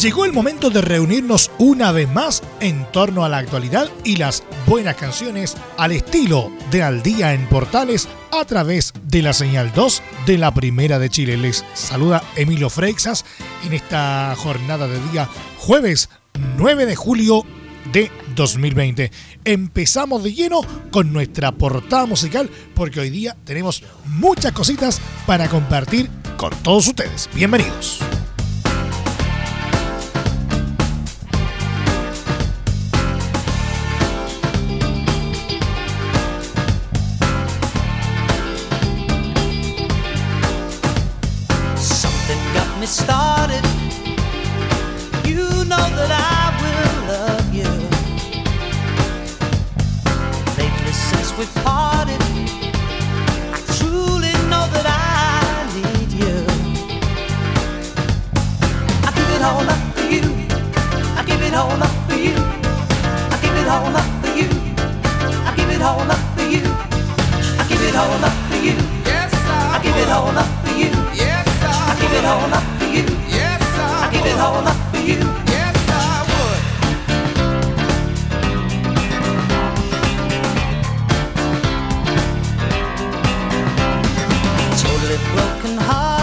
Llegó el momento de reunirnos una vez más en torno a la actualidad y las buenas canciones al estilo de Al Día en Portales a través de la señal 2 de la Primera de Chile. Les saluda Emilio Freixas en esta jornada de día jueves 9 de julio de 2020. Empezamos de lleno con nuestra portada musical porque hoy día tenemos muchas cositas para compartir con todos ustedes. Bienvenidos. Broken can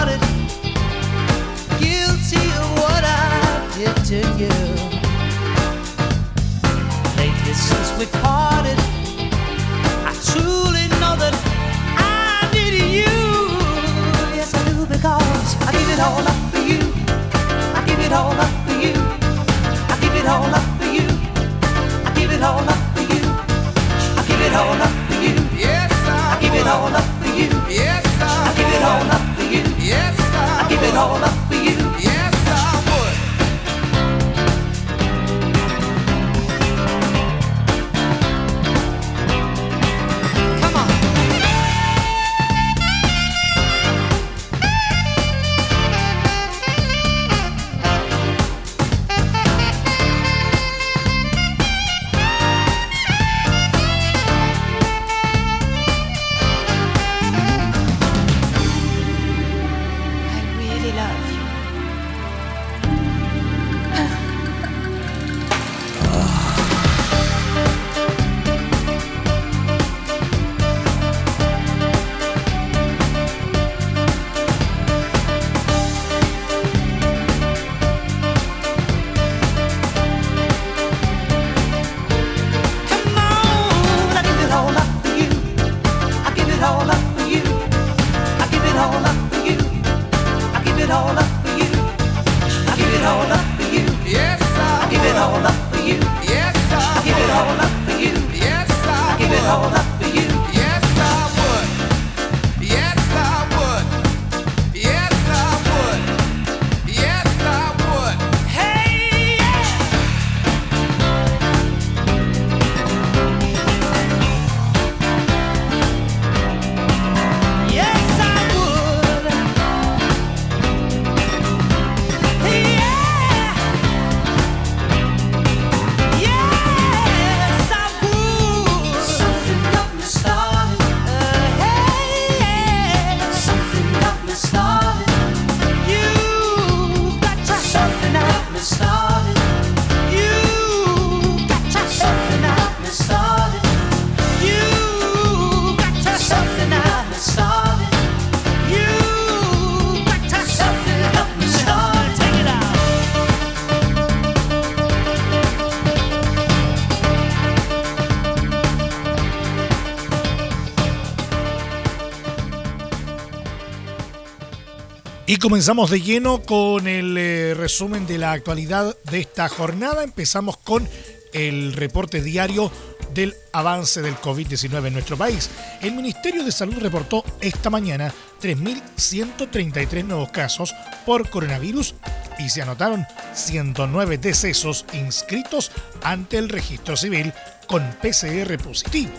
comenzamos de lleno con el eh, resumen de la actualidad de esta jornada. Empezamos con el reporte diario del avance del COVID-19 en nuestro país. El Ministerio de Salud reportó esta mañana 3.133 nuevos casos por coronavirus y se anotaron 109 decesos inscritos ante el registro civil con PCR positivo.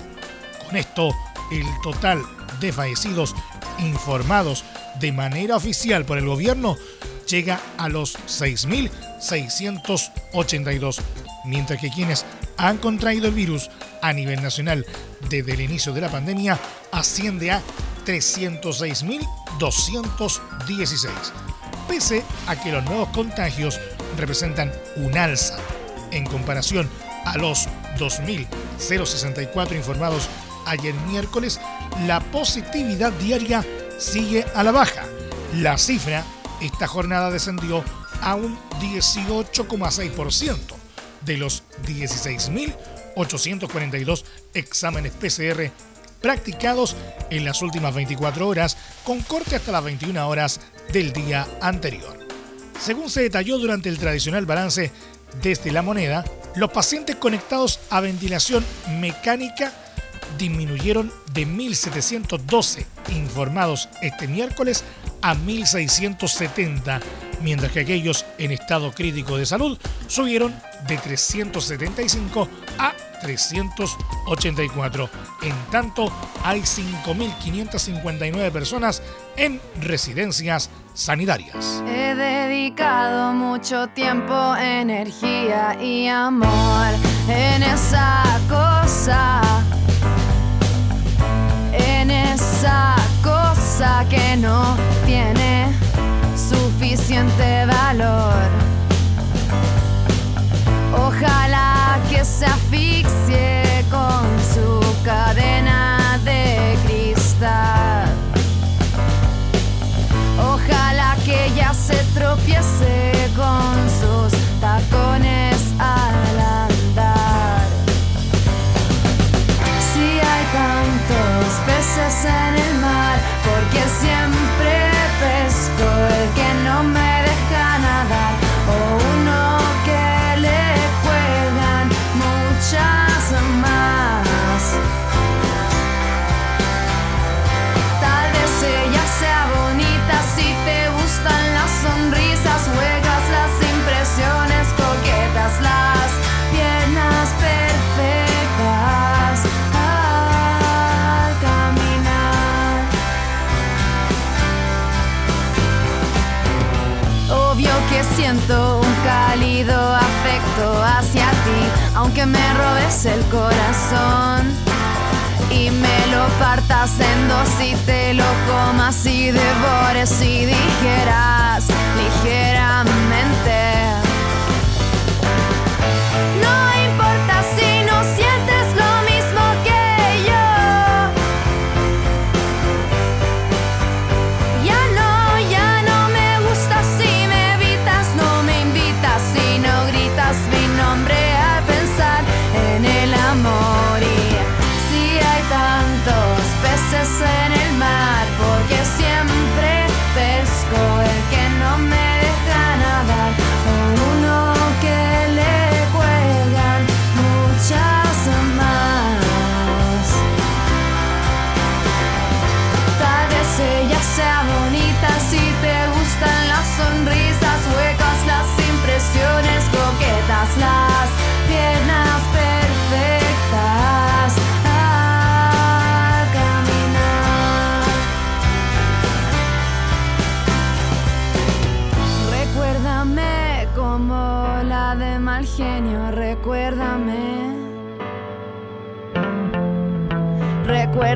Con esto, el total de fallecidos informados de manera oficial por el gobierno llega a los 6.682, mientras que quienes han contraído el virus a nivel nacional desde el inicio de la pandemia asciende a 306.216, pese a que los nuevos contagios representan un alza en comparación a los 2.064 informados ayer miércoles, la positividad diaria sigue a la baja. La cifra esta jornada descendió a un 18,6% de los 16.842 exámenes PCR practicados en las últimas 24 horas, con corte hasta las 21 horas del día anterior. Según se detalló durante el tradicional balance desde la moneda, los pacientes conectados a ventilación mecánica disminuyeron de 1.712 informados este miércoles a 1.670, mientras que aquellos en estado crítico de salud subieron de 375 a 384. En tanto, hay 5.559 personas en residencias sanitarias. He dedicado mucho tiempo, energía y amor en esa cosa, esa cosa que no tiene suficiente valor. Ojalá que se asfixie con su cadena de cristal. Ojalá que ella se tropiece con sus tacones al en el mar, porque siempre hacia ti, aunque me robes el corazón. Y me lo partas en dos y te lo comas y devores y dijeras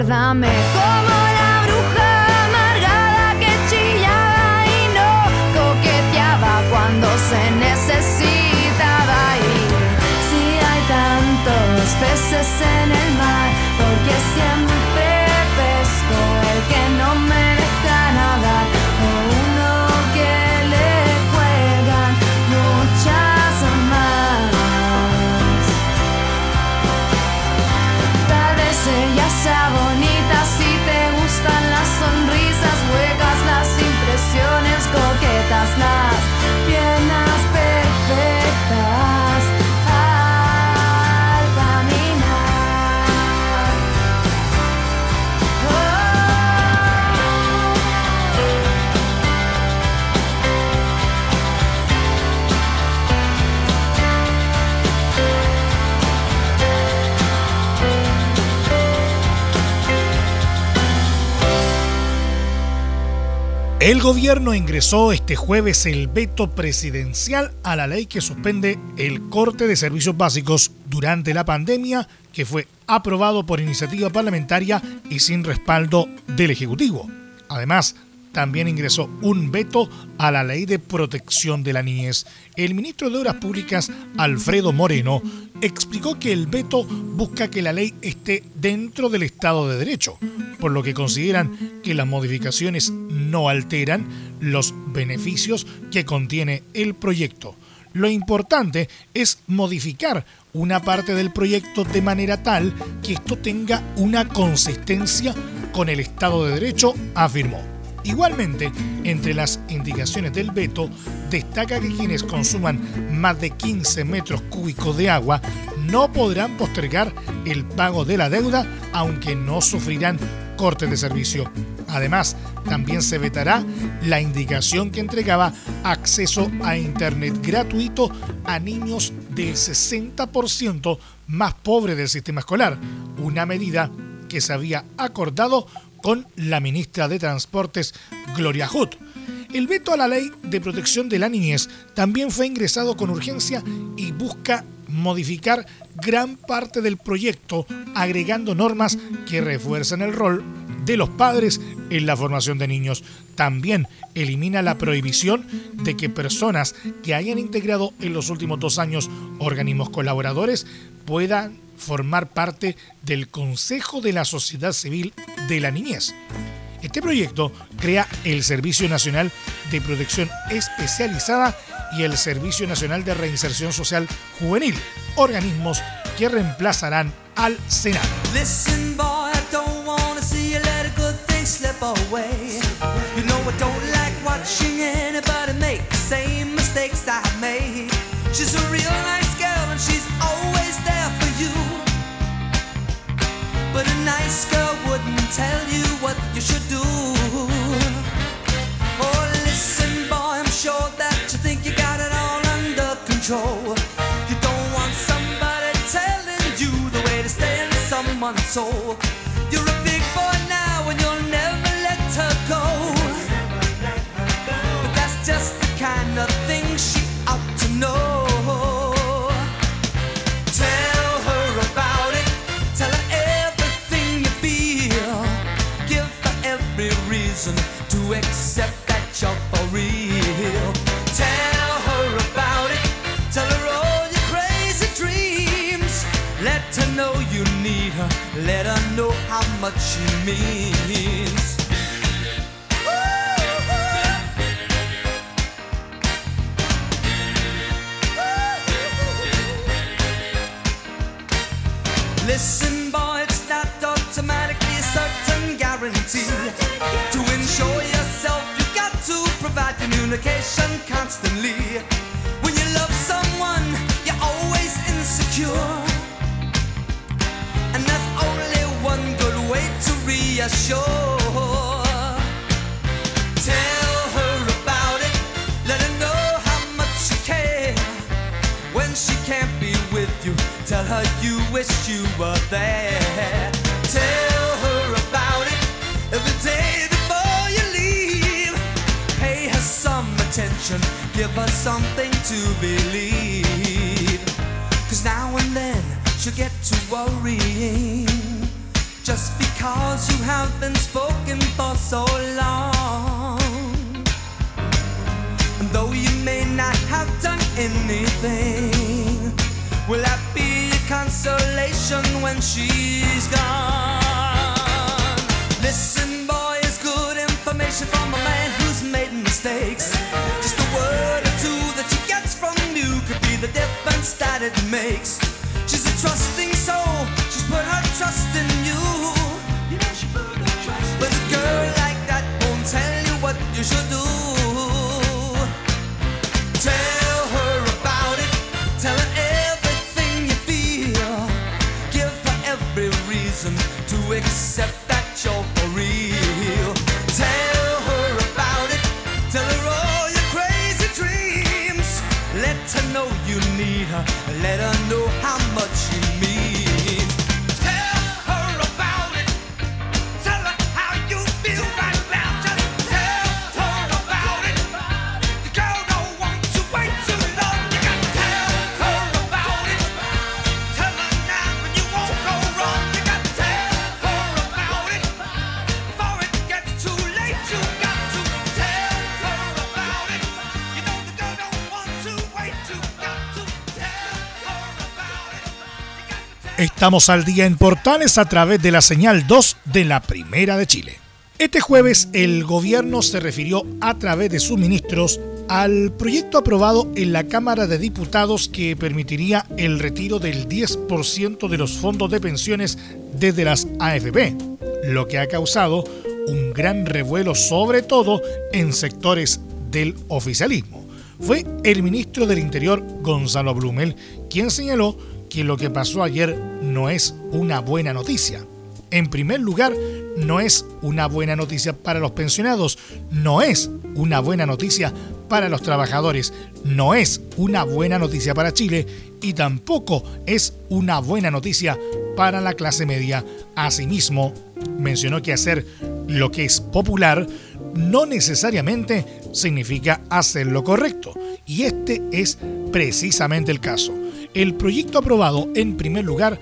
Recuérdame como la bruja amargada que chillaba y no coqueteaba cuando se necesitaba. Y si hay tantos peces en el El gobierno ingresó este jueves el veto presidencial a la ley que suspende el corte de servicios básicos durante la pandemia, que fue aprobado por iniciativa parlamentaria y sin respaldo del Ejecutivo. Además, también ingresó un veto a la ley de protección de la niñez. El ministro de Obras Públicas, Alfredo Moreno, explicó que el veto busca que la ley esté dentro del Estado de Derecho, por lo que consideran que las modificaciones no alteran los beneficios que contiene el proyecto. Lo importante es modificar una parte del proyecto de manera tal que esto tenga una consistencia con el Estado de Derecho, afirmó. Igualmente, entre las indicaciones del veto, destaca que quienes consuman más de 15 metros cúbicos de agua no podrán postergar el pago de la deuda, aunque no sufrirán cortes de servicio. Además, también se vetará la indicación que entregaba acceso a Internet gratuito a niños del 60% más pobres del sistema escolar, una medida que se había acordado con la ministra de Transportes, Gloria Hood. El veto a la ley de protección de la niñez también fue ingresado con urgencia y busca modificar gran parte del proyecto agregando normas que refuerzan el rol de los padres en la formación de niños. También elimina la prohibición de que personas que hayan integrado en los últimos dos años organismos colaboradores puedan formar parte del Consejo de la Sociedad Civil de la Niñez. Este proyecto crea el Servicio Nacional de Protección Especializada y el Servicio Nacional de Reinserción Social Juvenil, organismos que reemplazarán al Senado. Listen, boy, I don't tell you what you should do. Oh, listen, boy, I'm sure that you think you got it all under control. You don't want somebody telling you the way to stay in someone's soul. Accept that you're for real. Tell her about it. Tell her all your crazy dreams. Let her know you need her. Let her know how much she means. Listen, provide communication constantly. When you love someone, you're always insecure. And that's only one good way to reassure. Tell her about it, let her know how much you care. When she can't be with you, tell her you wish you were there. Give her something to believe. Cause now and then she'll get to worrying. Just because you have been spoken for so long. And though you may not have done anything, will that be a consolation when she's gone? Listen, boy, it's good information from a man made mistakes. Just a word or two that she gets from you could be the difference that it makes. She's a trusting soul, she's put her trust in you. But a girl like that won't tell you what you should do. Tell her about it. Tell her everything you feel. Give her every reason to accept that you're Estamos al día en Portales a través de la señal 2 de la Primera de Chile. Este jueves el gobierno se refirió a través de sus ministros al proyecto aprobado en la Cámara de Diputados que permitiría el retiro del 10% de los fondos de pensiones desde las AFP, lo que ha causado un gran revuelo sobre todo en sectores del oficialismo. Fue el ministro del Interior, Gonzalo Blumel, quien señaló que lo que pasó ayer no es una buena noticia. En primer lugar, no es una buena noticia para los pensionados, no es una buena noticia para los trabajadores, no es una buena noticia para Chile y tampoco es una buena noticia para la clase media. Asimismo, mencionó que hacer lo que es popular no necesariamente significa hacer lo correcto. Y este es precisamente el caso. El proyecto aprobado, en primer lugar,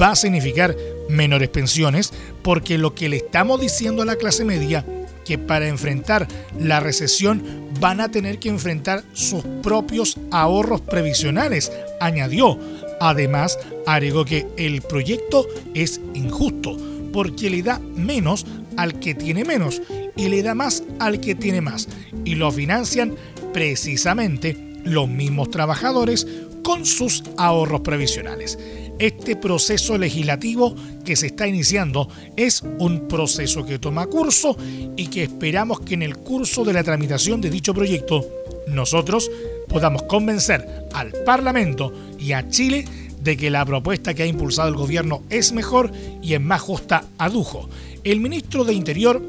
va a significar menores pensiones, porque lo que le estamos diciendo a la clase media, que para enfrentar la recesión van a tener que enfrentar sus propios ahorros previsionales, añadió. Además, agregó que el proyecto es injusto, porque le da menos al que tiene menos y le da más al que tiene más. Y lo financian precisamente los mismos trabajadores con sus ahorros previsionales. Este proceso legislativo que se está iniciando es un proceso que toma curso y que esperamos que en el curso de la tramitación de dicho proyecto nosotros podamos convencer al Parlamento y a Chile de que la propuesta que ha impulsado el gobierno es mejor y es más justa, adujo. El ministro de Interior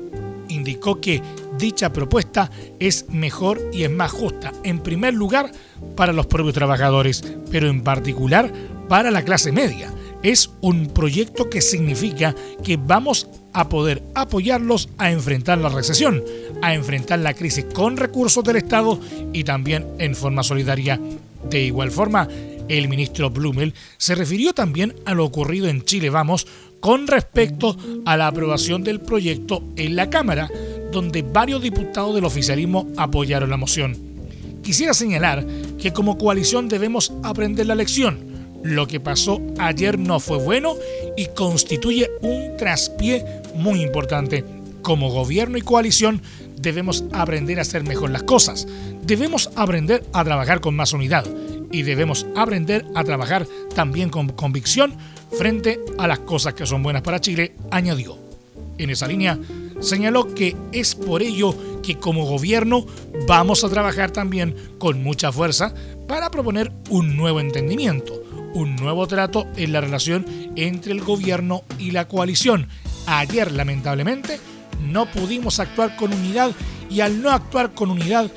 indicó que dicha propuesta es mejor y es más justa, en primer lugar para los propios trabajadores, pero en particular para la clase media. Es un proyecto que significa que vamos a poder apoyarlos a enfrentar la recesión, a enfrentar la crisis con recursos del Estado y también en forma solidaria. De igual forma, el ministro Blumel se refirió también a lo ocurrido en Chile Vamos con respecto a la aprobación del proyecto en la Cámara, donde varios diputados del oficialismo apoyaron la moción. Quisiera señalar que como coalición debemos aprender la lección. Lo que pasó ayer no fue bueno y constituye un traspié muy importante. Como gobierno y coalición debemos aprender a hacer mejor las cosas. Debemos aprender a trabajar con más unidad y debemos aprender a trabajar también con convicción frente a las cosas que son buenas para Chile, añadió. En esa línea, señaló que es por ello que como gobierno vamos a trabajar también con mucha fuerza para proponer un nuevo entendimiento, un nuevo trato en la relación entre el gobierno y la coalición. Ayer, lamentablemente, no pudimos actuar con unidad y al no actuar con unidad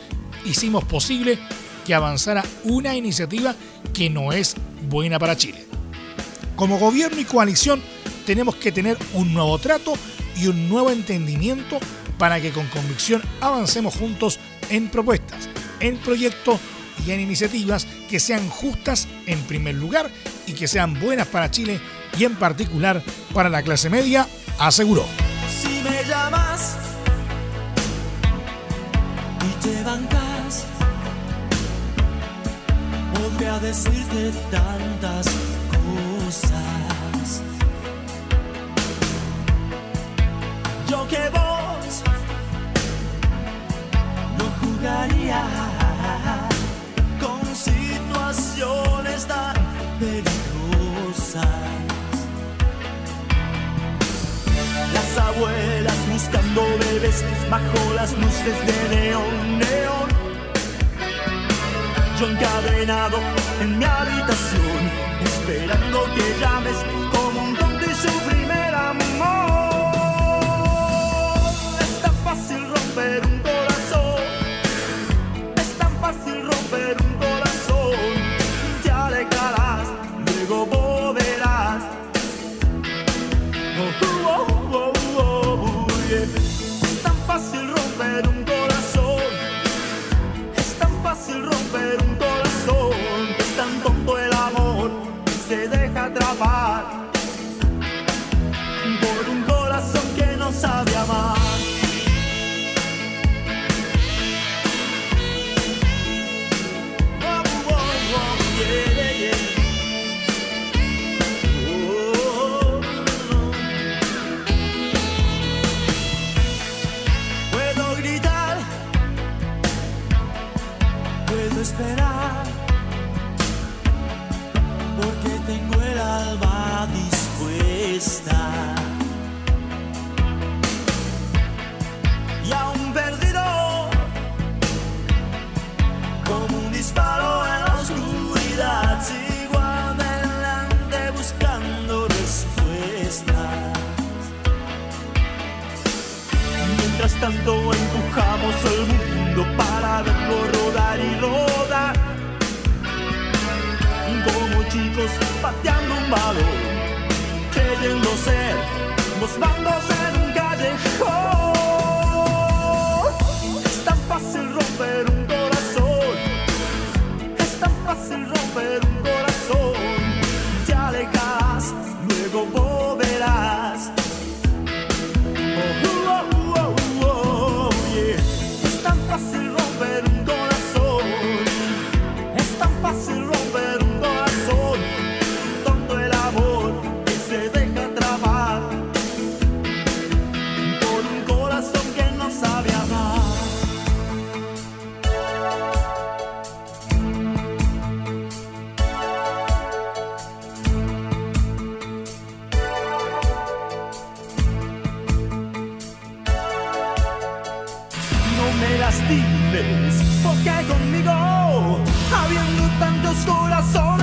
hicimos posible que avanzara una iniciativa que no es buena para Chile. Como gobierno y coalición tenemos que tener un nuevo trato y un nuevo entendimiento para que con convicción avancemos juntos en propuestas, en proyectos y en iniciativas que sean justas en primer lugar y que sean buenas para Chile y en particular para la clase media, aseguró. Si me llamas y te bancas, podría decirte tantas cosas. Yo que vos no jugaría con situaciones tan peligrosas. Las abuelas buscando bebés bajo las luces de neón, neón. Yo encadenado en mi habitación, esperando que llames como un tonto y su habiendo tantos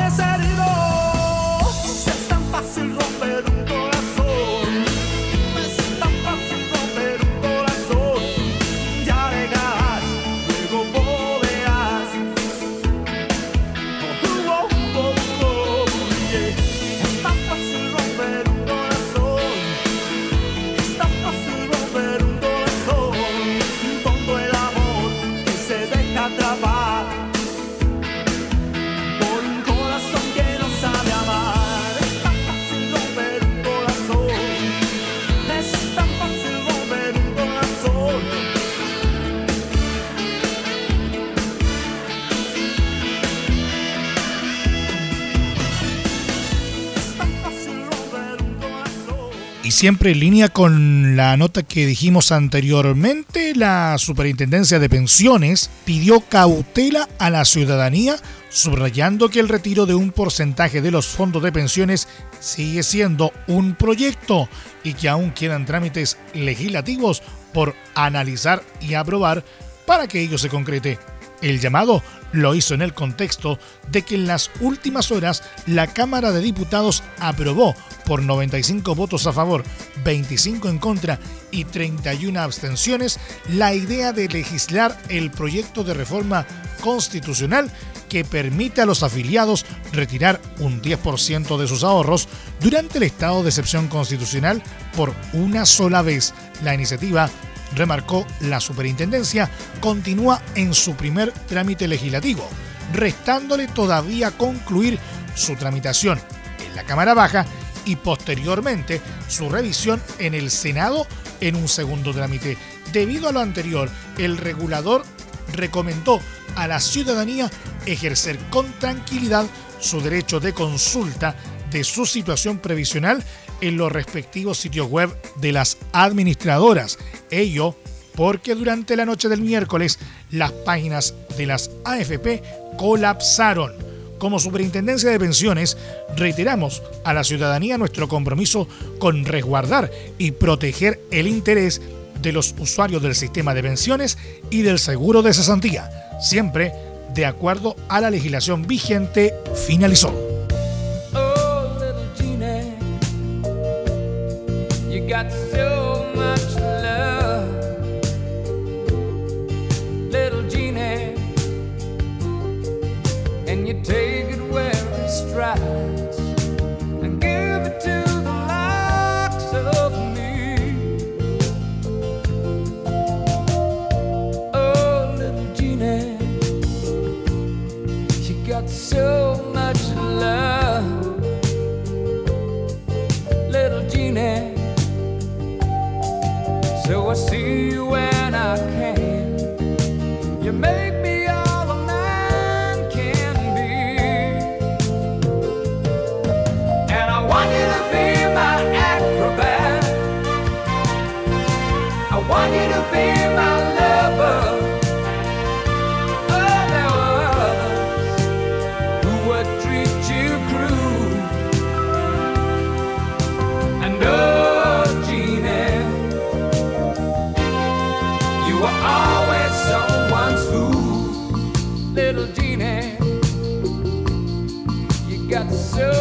siempre en línea con la nota que dijimos anteriormente, la Superintendencia de Pensiones pidió cautela a la ciudadanía, subrayando que el retiro de un porcentaje de los fondos de pensiones sigue siendo un proyecto y que aún quedan trámites legislativos por analizar y aprobar para que ello se concrete. El llamado lo hizo en el contexto de que en las últimas horas la Cámara de Diputados aprobó por 95 votos a favor, 25 en contra y 31 abstenciones la idea de legislar el proyecto de reforma constitucional que permite a los afiliados retirar un 10% de sus ahorros durante el estado de excepción constitucional por una sola vez. La iniciativa remarcó la superintendencia, continúa en su primer trámite legislativo, restándole todavía concluir su tramitación en la Cámara Baja y posteriormente su revisión en el Senado en un segundo trámite. Debido a lo anterior, el regulador recomendó a la ciudadanía ejercer con tranquilidad su derecho de consulta de su situación previsional en los respectivos sitios web de las administradoras. Ello porque durante la noche del miércoles las páginas de las AFP colapsaron. Como Superintendencia de Pensiones, reiteramos a la ciudadanía nuestro compromiso con resguardar y proteger el interés de los usuarios del sistema de pensiones y del seguro de cesantía, siempre de acuerdo a la legislación vigente, finalizó. Got so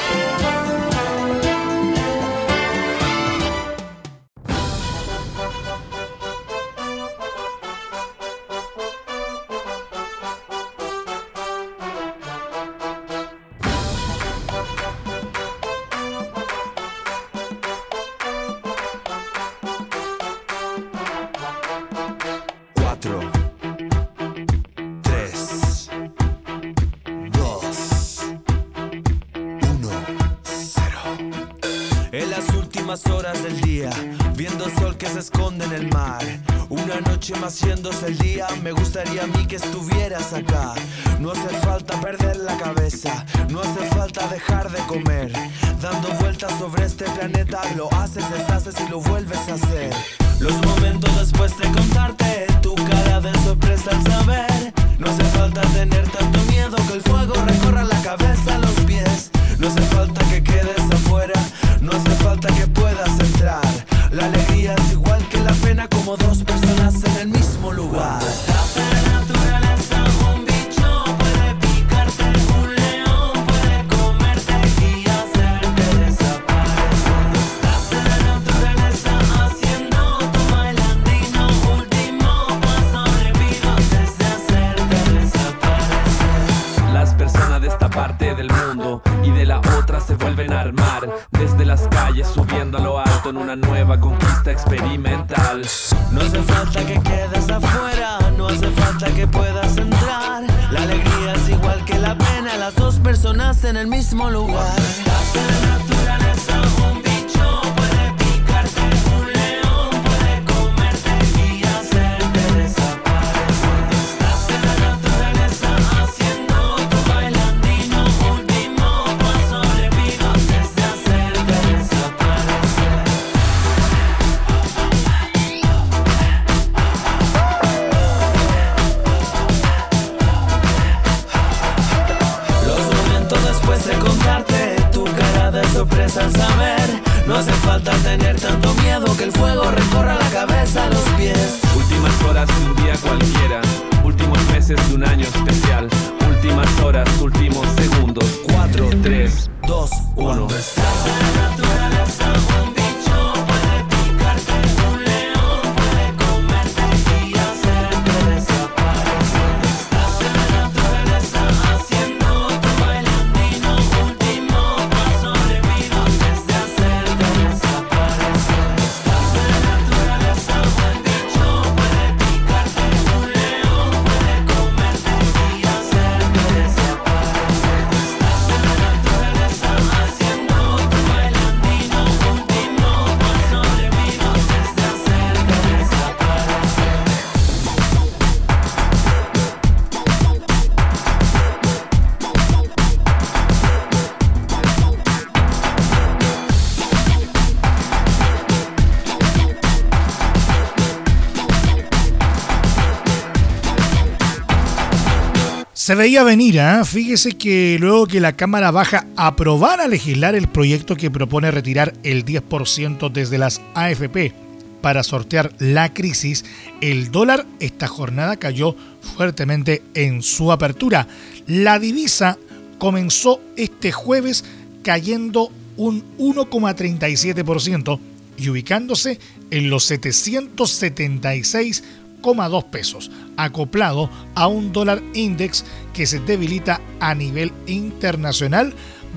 Se veía venir, ¿ah? fíjese que luego que la Cámara Baja aprobara legislar el proyecto que propone retirar el 10% desde las AFP para sortear la crisis, el dólar esta jornada cayó fuertemente en su apertura. La divisa comenzó este jueves cayendo un 1,37% y ubicándose en los 776 2,2 pesos, acoplado a un dólar index que se debilita a nivel internacional,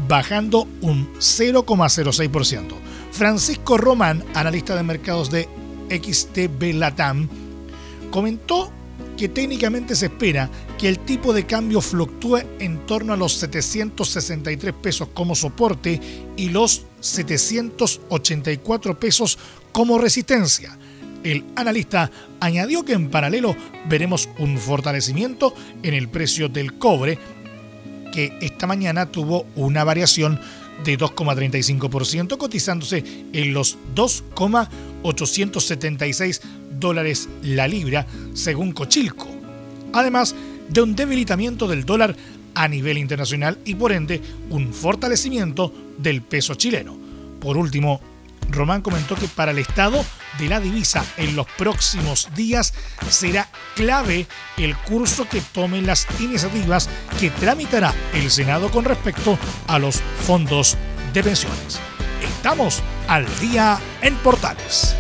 bajando un 0,06%. Francisco Román, analista de mercados de XTB Latam, comentó que técnicamente se espera que el tipo de cambio fluctúe en torno a los 763 pesos como soporte y los 784 pesos como resistencia el analista añadió que en paralelo veremos un fortalecimiento en el precio del cobre, que esta mañana tuvo una variación de 2,35%, cotizándose en los 2,876 dólares la libra, según Cochilco. Además de un debilitamiento del dólar a nivel internacional y por ende un fortalecimiento del peso chileno. Por último, Román comentó que para el Estado de la divisa en los próximos días, será clave el curso que tomen las iniciativas que tramitará el Senado con respecto a los fondos de pensiones. Estamos al día en Portales.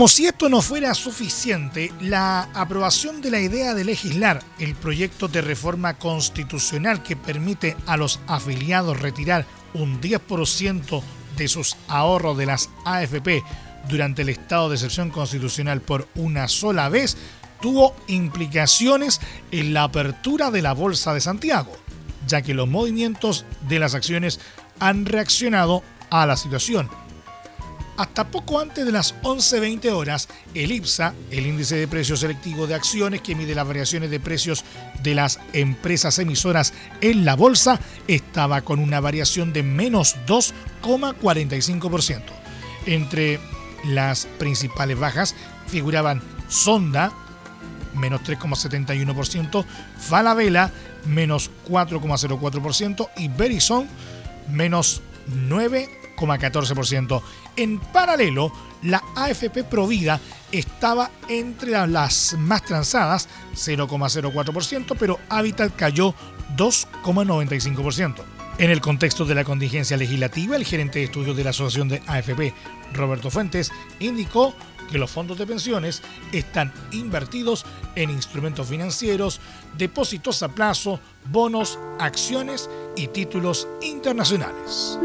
Como si esto no fuera suficiente, la aprobación de la idea de legislar el proyecto de reforma constitucional que permite a los afiliados retirar un 10% de sus ahorros de las AFP durante el estado de excepción constitucional por una sola vez tuvo implicaciones en la apertura de la Bolsa de Santiago, ya que los movimientos de las acciones han reaccionado a la situación. Hasta poco antes de las 11.20 horas, el IPSA, el índice de precios selectivo de acciones que mide las variaciones de precios de las empresas emisoras en la bolsa, estaba con una variación de menos 2,45%. Entre las principales bajas figuraban Sonda, menos 3,71%, Falabella, menos 4,04% y Verizon, menos 9,14%. En paralelo, la AFP Provida estaba entre las más transadas, 0,04%, pero Habitat cayó 2,95%. En el contexto de la contingencia legislativa, el gerente de estudios de la Asociación de AFP, Roberto Fuentes, indicó que los fondos de pensiones están invertidos en instrumentos financieros, depósitos a plazo, bonos, acciones y títulos internacionales.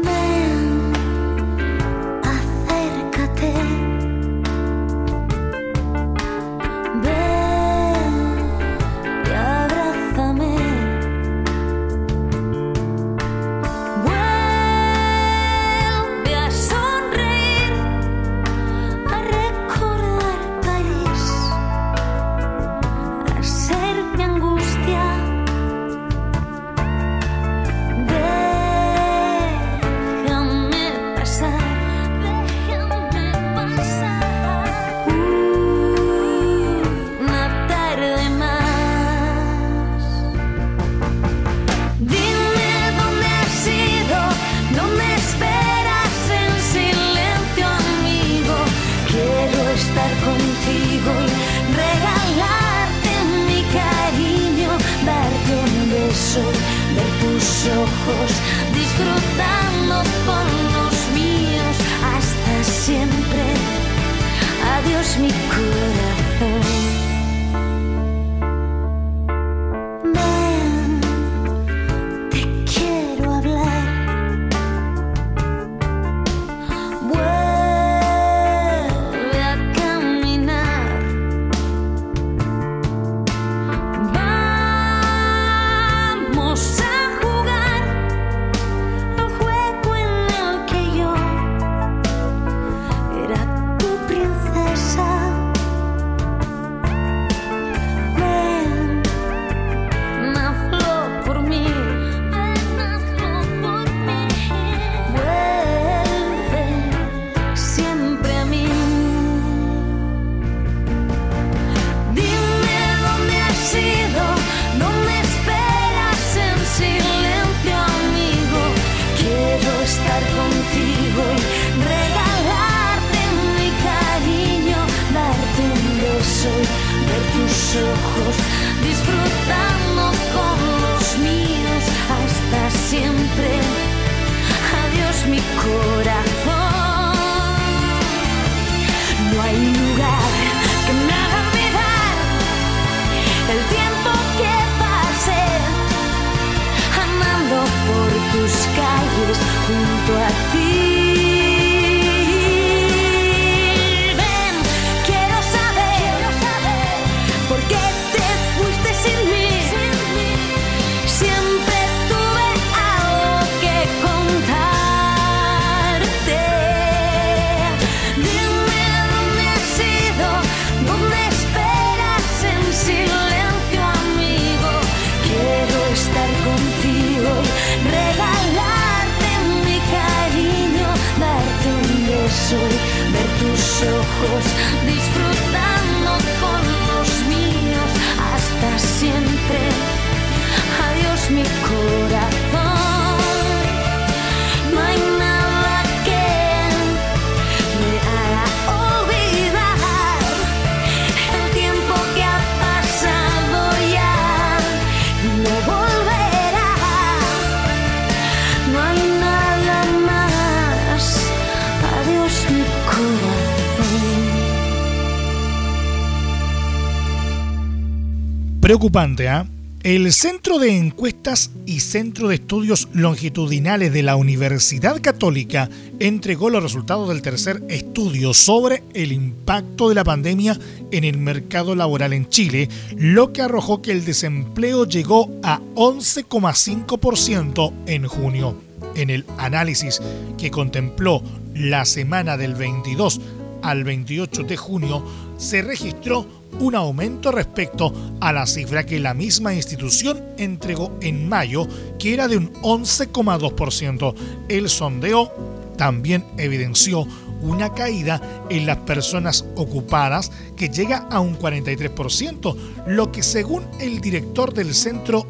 Preocupante, ¿ah? El Centro de Encuestas y Centro de Estudios Longitudinales de la Universidad Católica entregó los resultados del tercer estudio sobre el impacto de la pandemia en el mercado laboral en Chile, lo que arrojó que el desempleo llegó a 11,5% en junio. En el análisis que contempló la semana del 22 al 28 de junio, se registró un aumento respecto a la cifra que la misma institución entregó en mayo, que era de un 11,2%. El sondeo también evidenció una caída en las personas ocupadas que llega a un 43%, lo que según el director del centro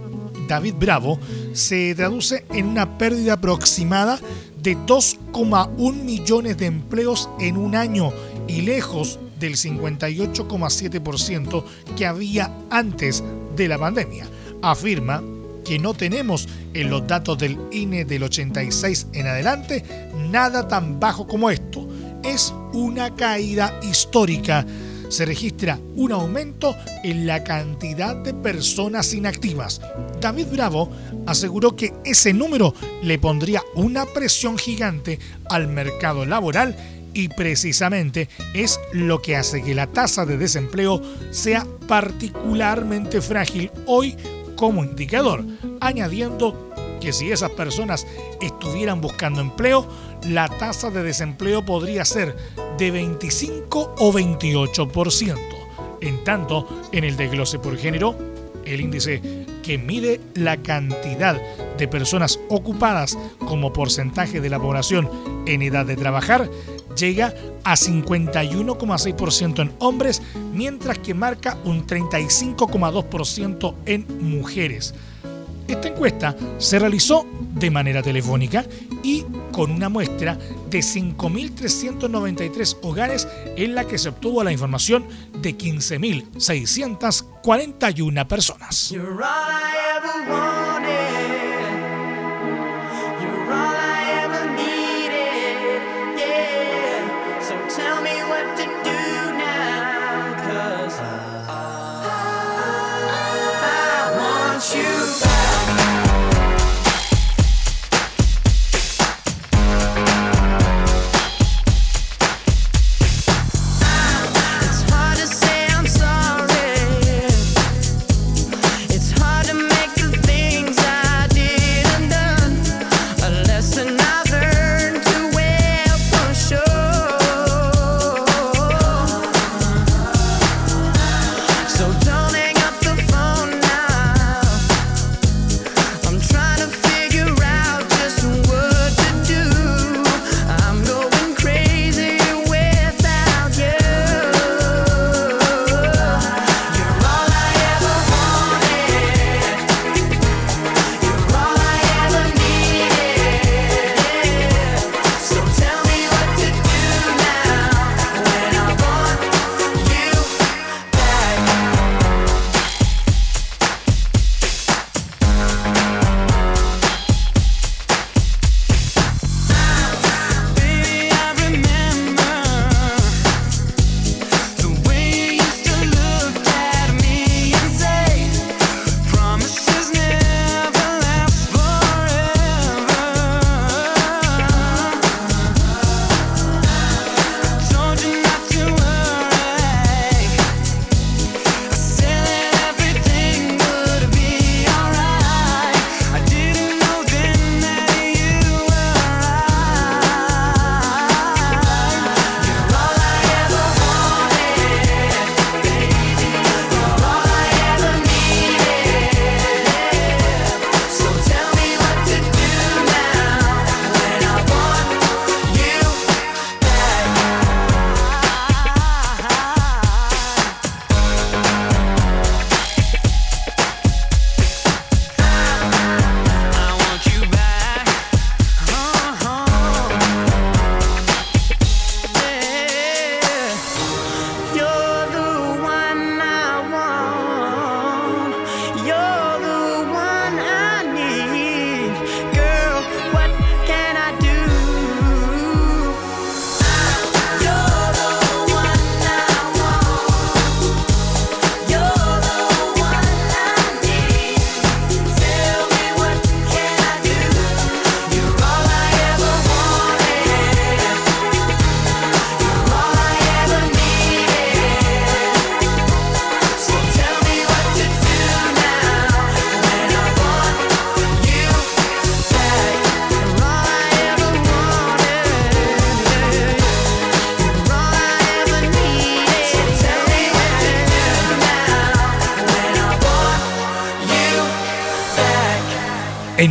David Bravo se traduce en una pérdida aproximada de 2,1 millones de empleos en un año y lejos del 58,7% que había antes de la pandemia. Afirma que no tenemos en los datos del INE del 86 en adelante nada tan bajo como esto. Es una caída histórica. Se registra un aumento en la cantidad de personas inactivas. David Bravo aseguró que ese número le pondría una presión gigante al mercado laboral y precisamente es lo que hace que la tasa de desempleo sea particularmente frágil hoy como indicador, añadiendo que si esas personas estuvieran buscando empleo, la tasa de desempleo podría ser de 25 o 28%. En tanto, en el desglose por género, el índice que mide la cantidad de personas ocupadas como porcentaje de la población en edad de trabajar, llega a 51,6% en hombres, mientras que marca un 35,2% en mujeres. Esta encuesta se realizó de manera telefónica y con una muestra de 5.393 hogares en la que se obtuvo la información de 15.641 personas.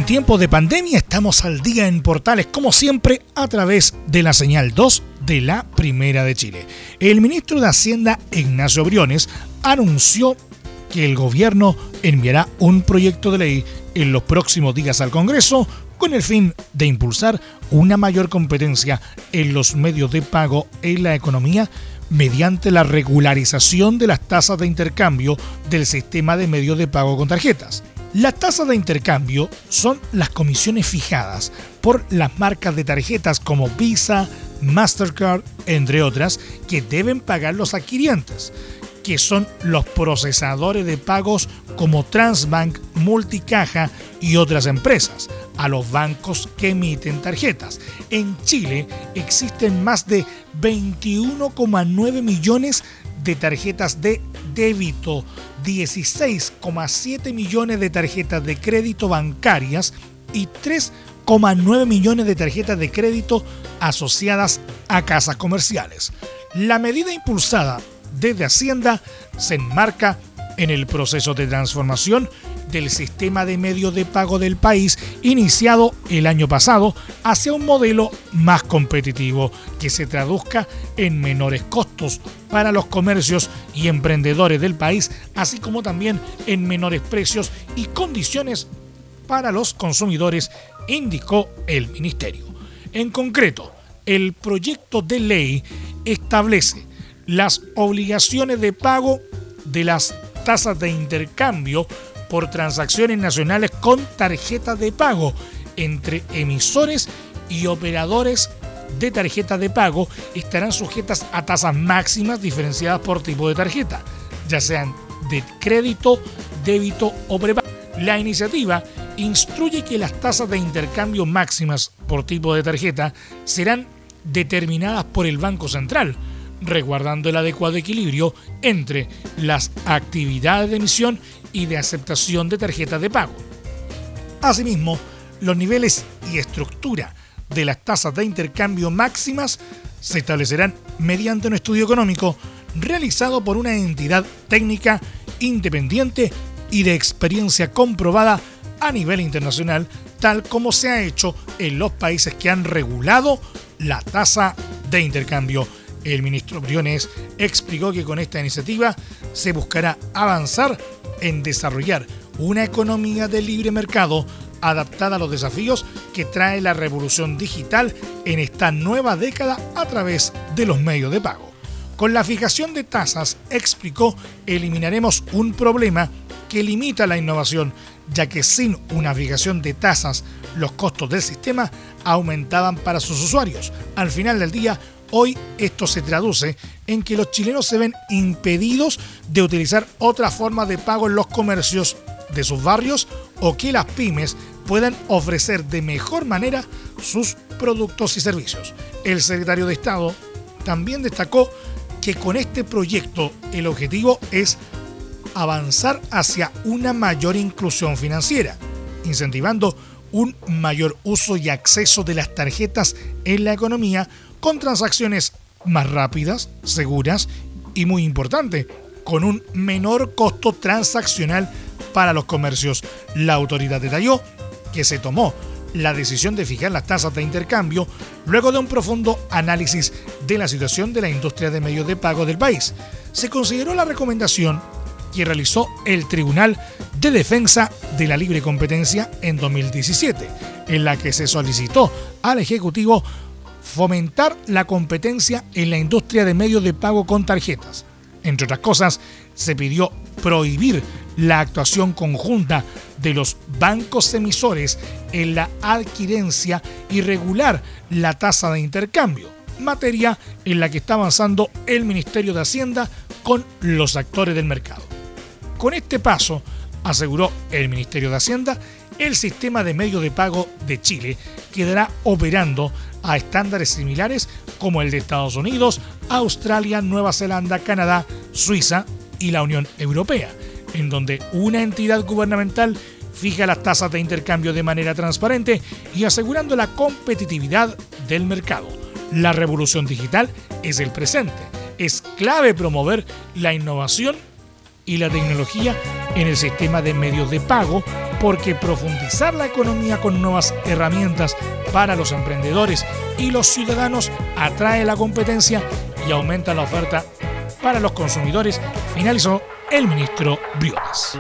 En tiempo de pandemia estamos al día en Portales, como siempre, a través de la señal 2 de la Primera de Chile. El ministro de Hacienda, Ignacio Briones, anunció que el gobierno enviará un proyecto de ley en los próximos días al Congreso con el fin de impulsar una mayor competencia en los medios de pago en la economía mediante la regularización de las tasas de intercambio del sistema de medios de pago con tarjetas. Las tasas de intercambio son las comisiones fijadas por las marcas de tarjetas como Visa, Mastercard, entre otras, que deben pagar los adquirientes, que son los procesadores de pagos como Transbank, Multicaja y otras empresas, a los bancos que emiten tarjetas. En Chile existen más de 21,9 millones de tarjetas de débito, 16,7 millones de tarjetas de crédito bancarias y 3,9 millones de tarjetas de crédito asociadas a casas comerciales. La medida impulsada desde Hacienda se enmarca en el proceso de transformación del sistema de medios de pago del país iniciado el año pasado hacia un modelo más competitivo que se traduzca en menores costos para los comercios y emprendedores del país, así como también en menores precios y condiciones para los consumidores, indicó el ministerio. En concreto, el proyecto de ley establece las obligaciones de pago de las tasas de intercambio por transacciones nacionales con tarjeta de pago entre emisores y operadores de tarjeta de pago estarán sujetas a tasas máximas diferenciadas por tipo de tarjeta, ya sean de crédito, débito o prepago. La iniciativa instruye que las tasas de intercambio máximas por tipo de tarjeta serán determinadas por el Banco Central, resguardando el adecuado equilibrio entre las actividades de emisión y de aceptación de tarjetas de pago. Asimismo, los niveles y estructura de las tasas de intercambio máximas se establecerán mediante un estudio económico realizado por una entidad técnica independiente y de experiencia comprobada a nivel internacional, tal como se ha hecho en los países que han regulado la tasa de intercambio. El ministro Briones explicó que con esta iniciativa se buscará avanzar en desarrollar una economía de libre mercado adaptada a los desafíos que trae la revolución digital en esta nueva década a través de los medios de pago. Con la fijación de tasas, explicó, eliminaremos un problema que limita la innovación, ya que sin una fijación de tasas, los costos del sistema aumentaban para sus usuarios. Al final del día, hoy esto se traduce en que los chilenos se ven impedidos de utilizar otra forma de pago en los comercios de sus barrios o que las pymes puedan ofrecer de mejor manera sus productos y servicios. El secretario de Estado también destacó que con este proyecto el objetivo es avanzar hacia una mayor inclusión financiera, incentivando un mayor uso y acceso de las tarjetas en la economía con transacciones más rápidas, seguras y muy importante, con un menor costo transaccional para los comercios. La autoridad detalló que se tomó la decisión de fijar las tasas de intercambio luego de un profundo análisis de la situación de la industria de medios de pago del país. Se consideró la recomendación que realizó el Tribunal de Defensa de la Libre Competencia en 2017, en la que se solicitó al Ejecutivo fomentar la competencia en la industria de medios de pago con tarjetas. Entre otras cosas, se pidió prohibir la actuación conjunta de los bancos emisores en la adquirencia y regular la tasa de intercambio, materia en la que está avanzando el Ministerio de Hacienda con los actores del mercado. Con este paso, aseguró el Ministerio de Hacienda, el sistema de medios de pago de Chile quedará operando a estándares similares como el de Estados Unidos, Australia, Nueva Zelanda, Canadá, Suiza y la Unión Europea en donde una entidad gubernamental fija las tasas de intercambio de manera transparente y asegurando la competitividad del mercado. La revolución digital es el presente. Es clave promover la innovación y la tecnología en el sistema de medios de pago porque profundizar la economía con nuevas herramientas para los emprendedores y los ciudadanos atrae la competencia y aumenta la oferta para los consumidores, finalizó el ministro Briones.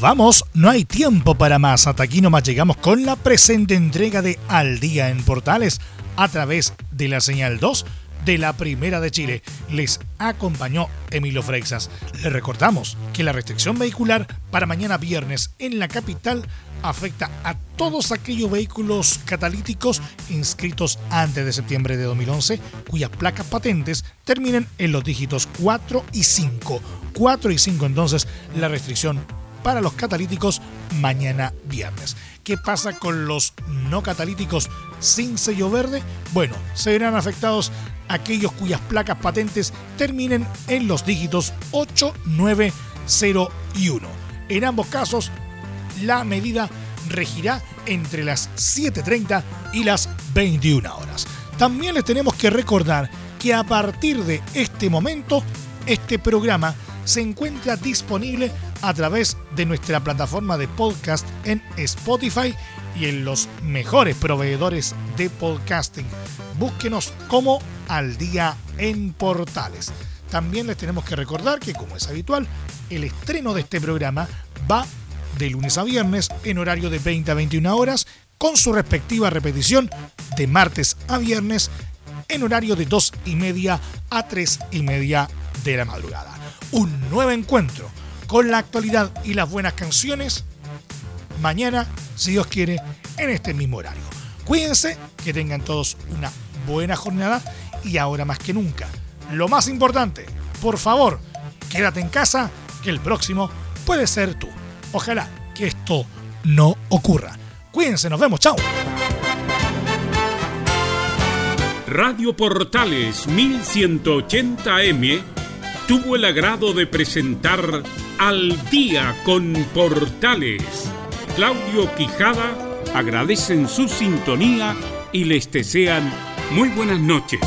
Vamos, no hay tiempo para más. Hasta aquí nomás llegamos con la presente entrega de Al Día en Portales a través de la señal 2 de la Primera de Chile. Les acompañó Emilio Freixas. Les recordamos que la restricción vehicular para mañana viernes en la capital afecta a todos aquellos vehículos catalíticos inscritos antes de septiembre de 2011 cuyas placas patentes terminen en los dígitos 4 y 5. 4 y 5 entonces la restricción para los catalíticos mañana viernes. ¿Qué pasa con los no catalíticos sin sello verde? Bueno, se verán afectados aquellos cuyas placas patentes terminen en los dígitos 8, 9, 0 y 1. En ambos casos, la medida regirá entre las 7.30 y las 21 horas. También les tenemos que recordar que a partir de este momento, este programa se encuentra disponible a través de nuestra plataforma de podcast en Spotify y en los mejores proveedores de podcasting. Búsquenos como Al Día en Portales. También les tenemos que recordar que, como es habitual, el estreno de este programa va de lunes a viernes en horario de 20 a 21 horas, con su respectiva repetición de martes a viernes en horario de 2 y media a 3 y media de la madrugada. Un nuevo encuentro con la actualidad y las buenas canciones mañana, si Dios quiere, en este mismo horario. Cuídense, que tengan todos una buena jornada y ahora más que nunca, lo más importante, por favor, quédate en casa, que el próximo puede ser tú. Ojalá que esto no ocurra. Cuídense, nos vemos, chao. Radio Portales 1180M tuvo el agrado de presentar Al día con Portales. Claudio Quijada agradecen su sintonía y les desean muy buenas noches.